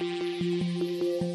Música